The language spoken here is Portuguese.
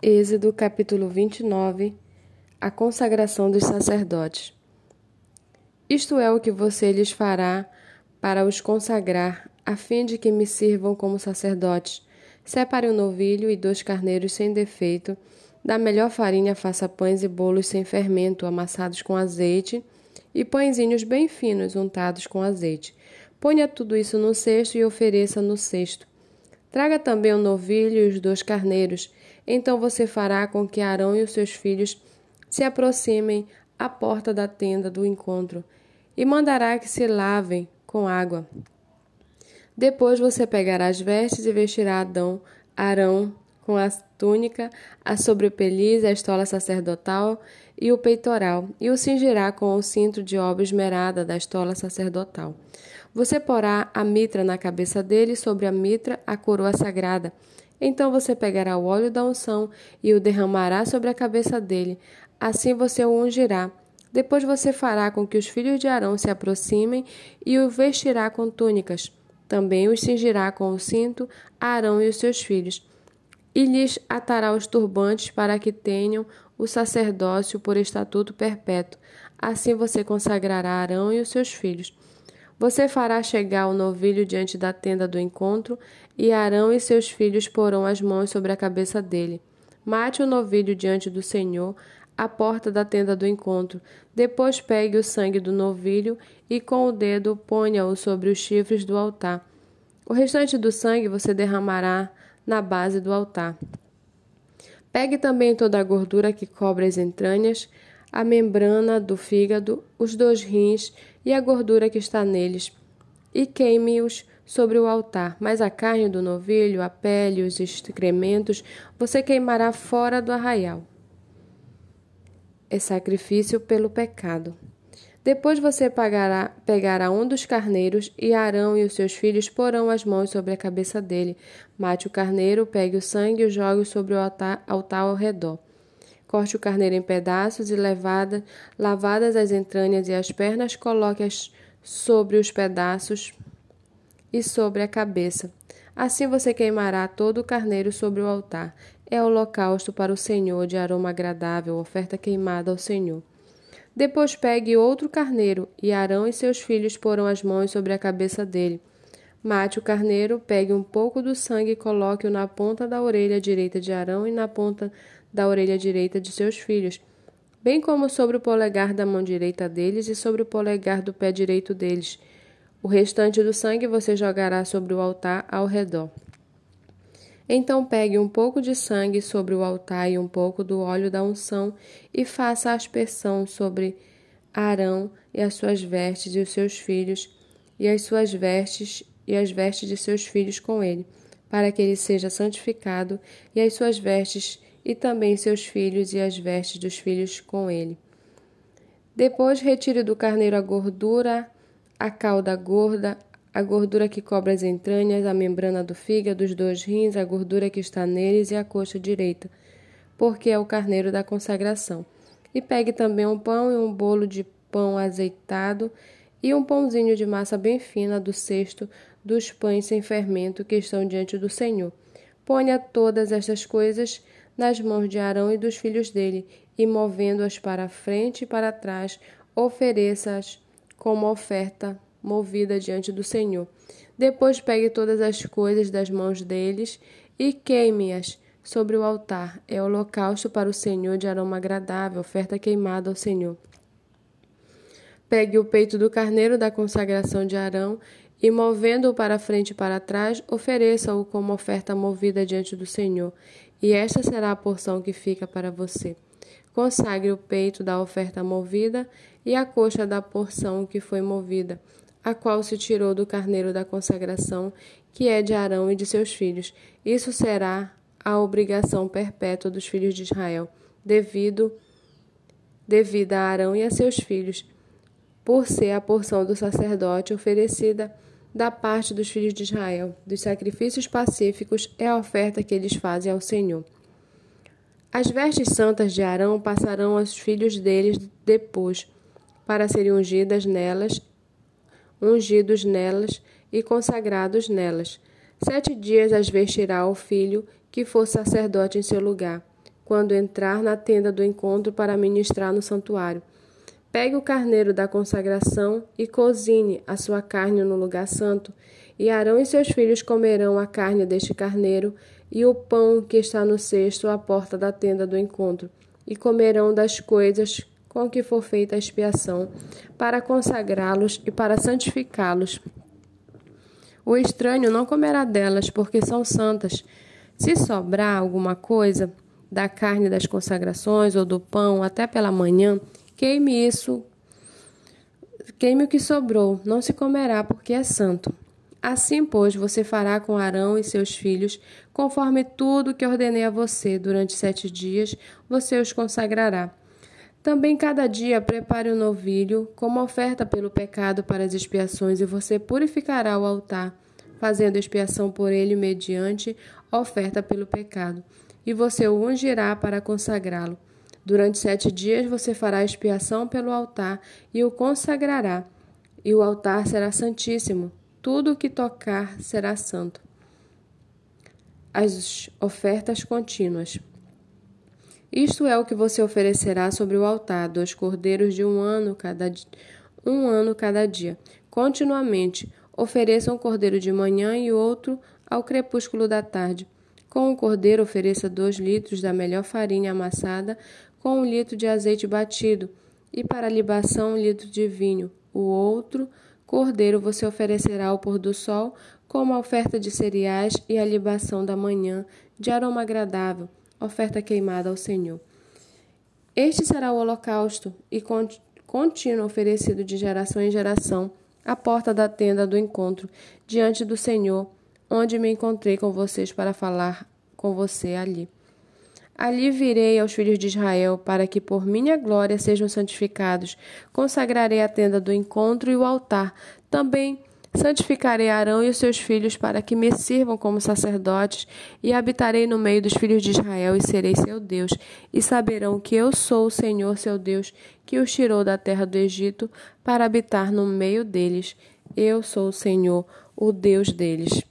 Êxodo capítulo 29 A consagração dos sacerdotes. Isto é o que você lhes fará para os consagrar, a fim de que me sirvam como sacerdotes. Separe um novilho e dois carneiros sem defeito. Da melhor farinha faça pães e bolos sem fermento, amassados com azeite, e pãezinhos bem finos untados com azeite. Ponha tudo isso no cesto e ofereça no cesto. Traga também o novilho e os dois carneiros. Então você fará com que Arão e os seus filhos se aproximem à porta da tenda do encontro e mandará que se lavem com água. Depois você pegará as vestes e vestirá Adão, Arão com a túnica, a sobrepeliz, a estola sacerdotal e o peitoral, e o cingirá com o cinto de obra esmerada da estola sacerdotal. Você porá a mitra na cabeça dele, sobre a mitra a coroa sagrada. Então você pegará o óleo da unção e o derramará sobre a cabeça dele. Assim você o ungirá. Depois você fará com que os filhos de Arão se aproximem e o vestirá com túnicas. Também os cingirá com o cinto Arão e os seus filhos. E lhes atará os turbantes para que tenham o sacerdócio por estatuto perpétuo. Assim você consagrará Arão e os seus filhos. Você fará chegar o novilho diante da tenda do encontro, e Arão e seus filhos porão as mãos sobre a cabeça dele. Mate o novilho diante do Senhor, à porta da tenda do encontro. Depois pegue o sangue do novilho e com o dedo ponha-o sobre os chifres do altar. O restante do sangue você derramará na base do altar. Pegue também toda a gordura que cobre as entranhas, a membrana do fígado, os dois rins e a gordura que está neles, e queime-os sobre o altar. Mas a carne do novilho, a pele os excrementos você queimará fora do arraial. É sacrifício pelo pecado. Depois você pagará, pegará um dos carneiros, e Arão e os seus filhos porão as mãos sobre a cabeça dele. Mate o carneiro, pegue o sangue e jogue sobre o altar, altar ao redor. Corte o carneiro em pedaços e levada, lavadas as entranhas e as pernas, coloque-as sobre os pedaços e sobre a cabeça. Assim você queimará todo o carneiro sobre o altar. É holocausto para o Senhor de aroma agradável, oferta queimada ao Senhor. Depois pegue outro carneiro, e Arão e seus filhos porão as mãos sobre a cabeça dele. Mate o carneiro, pegue um pouco do sangue e coloque-o na ponta da orelha direita de Arão e na ponta da orelha direita de seus filhos, bem como sobre o polegar da mão direita deles e sobre o polegar do pé direito deles. O restante do sangue você jogará sobre o altar ao redor. Então pegue um pouco de sangue sobre o altar e um pouco do óleo da unção e faça a aspersão sobre Arão e as suas vestes e os seus filhos e as suas vestes e as vestes de seus filhos com ele, para que ele seja santificado e as suas vestes e também seus filhos e as vestes dos filhos com ele. Depois retire do carneiro a gordura, a cauda gorda, a gordura que cobre as entranhas, a membrana do fígado, os dois rins, a gordura que está neles e a coxa direita, porque é o carneiro da consagração. E pegue também um pão e um bolo de pão azeitado e um pãozinho de massa bem fina do cesto dos pães sem fermento que estão diante do Senhor. Ponha todas estas coisas nas mãos de Arão e dos filhos dele, e movendo-as para frente e para trás, ofereça-as como oferta movida diante do Senhor. Depois pegue todas as coisas das mãos deles e queime-as sobre o altar. É holocausto para o Senhor de aroma agradável, oferta queimada ao Senhor. Pegue o peito do carneiro da consagração de Arão e, movendo-o para frente e para trás, ofereça-o como oferta movida diante do Senhor e esta será a porção que fica para você. Consagre o peito da oferta movida e a coxa da porção que foi movida, a qual se tirou do carneiro da consagração, que é de Arão e de seus filhos. Isso será a obrigação perpétua dos filhos de Israel, devido devida a Arão e a seus filhos, por ser a porção do sacerdote oferecida da parte dos filhos de Israel, dos sacrifícios pacíficos, é a oferta que eles fazem ao Senhor. As vestes santas de Arão passarão aos filhos deles depois, para serem ungidas nelas, ungidos nelas e consagrados nelas. Sete dias as vestirá o filho que for sacerdote em seu lugar. quando entrar na tenda do encontro para ministrar no santuário. Pegue o carneiro da consagração e cozinhe a sua carne no lugar santo. E Arão e seus filhos comerão a carne deste carneiro e o pão que está no cesto à porta da tenda do encontro, e comerão das coisas com que for feita a expiação, para consagrá-los e para santificá-los. O estranho não comerá delas, porque são santas. Se sobrar alguma coisa da carne das consagrações ou do pão até pela manhã, queime isso, queime o que sobrou, não se comerá, porque é santo. Assim, pois, você fará com Arão e seus filhos, conforme tudo que ordenei a você. Durante sete dias você os consagrará. Também cada dia prepare um novilho como oferta pelo pecado para as expiações, e você purificará o altar, fazendo expiação por ele mediante oferta pelo pecado. E você o ungirá para consagrá-lo. Durante sete dias você fará expiação pelo altar e o consagrará, e o altar será santíssimo tudo o que tocar será santo. As ofertas contínuas. Isto é o que você oferecerá sobre o altar: dois cordeiros de um ano cada, um ano cada dia. Continuamente, ofereça um cordeiro de manhã e outro ao crepúsculo da tarde. Com o cordeiro, ofereça dois litros da melhor farinha amassada com um litro de azeite batido, e para a libação, um litro de vinho. O outro Cordeiro você oferecerá ao pôr do sol, como a oferta de cereais e a libação da manhã, de aroma agradável, oferta queimada ao Senhor. Este será o holocausto e contínuo oferecido de geração em geração, à porta da tenda do encontro, diante do Senhor, onde me encontrei com vocês para falar com você ali. Ali virei aos filhos de Israel, para que por minha glória sejam santificados. Consagrarei a tenda do encontro e o altar. Também santificarei Arão e os seus filhos, para que me sirvam como sacerdotes, e habitarei no meio dos filhos de Israel, e serei seu Deus. E saberão que eu sou o Senhor seu Deus, que os tirou da terra do Egito, para habitar no meio deles. Eu sou o Senhor, o Deus deles.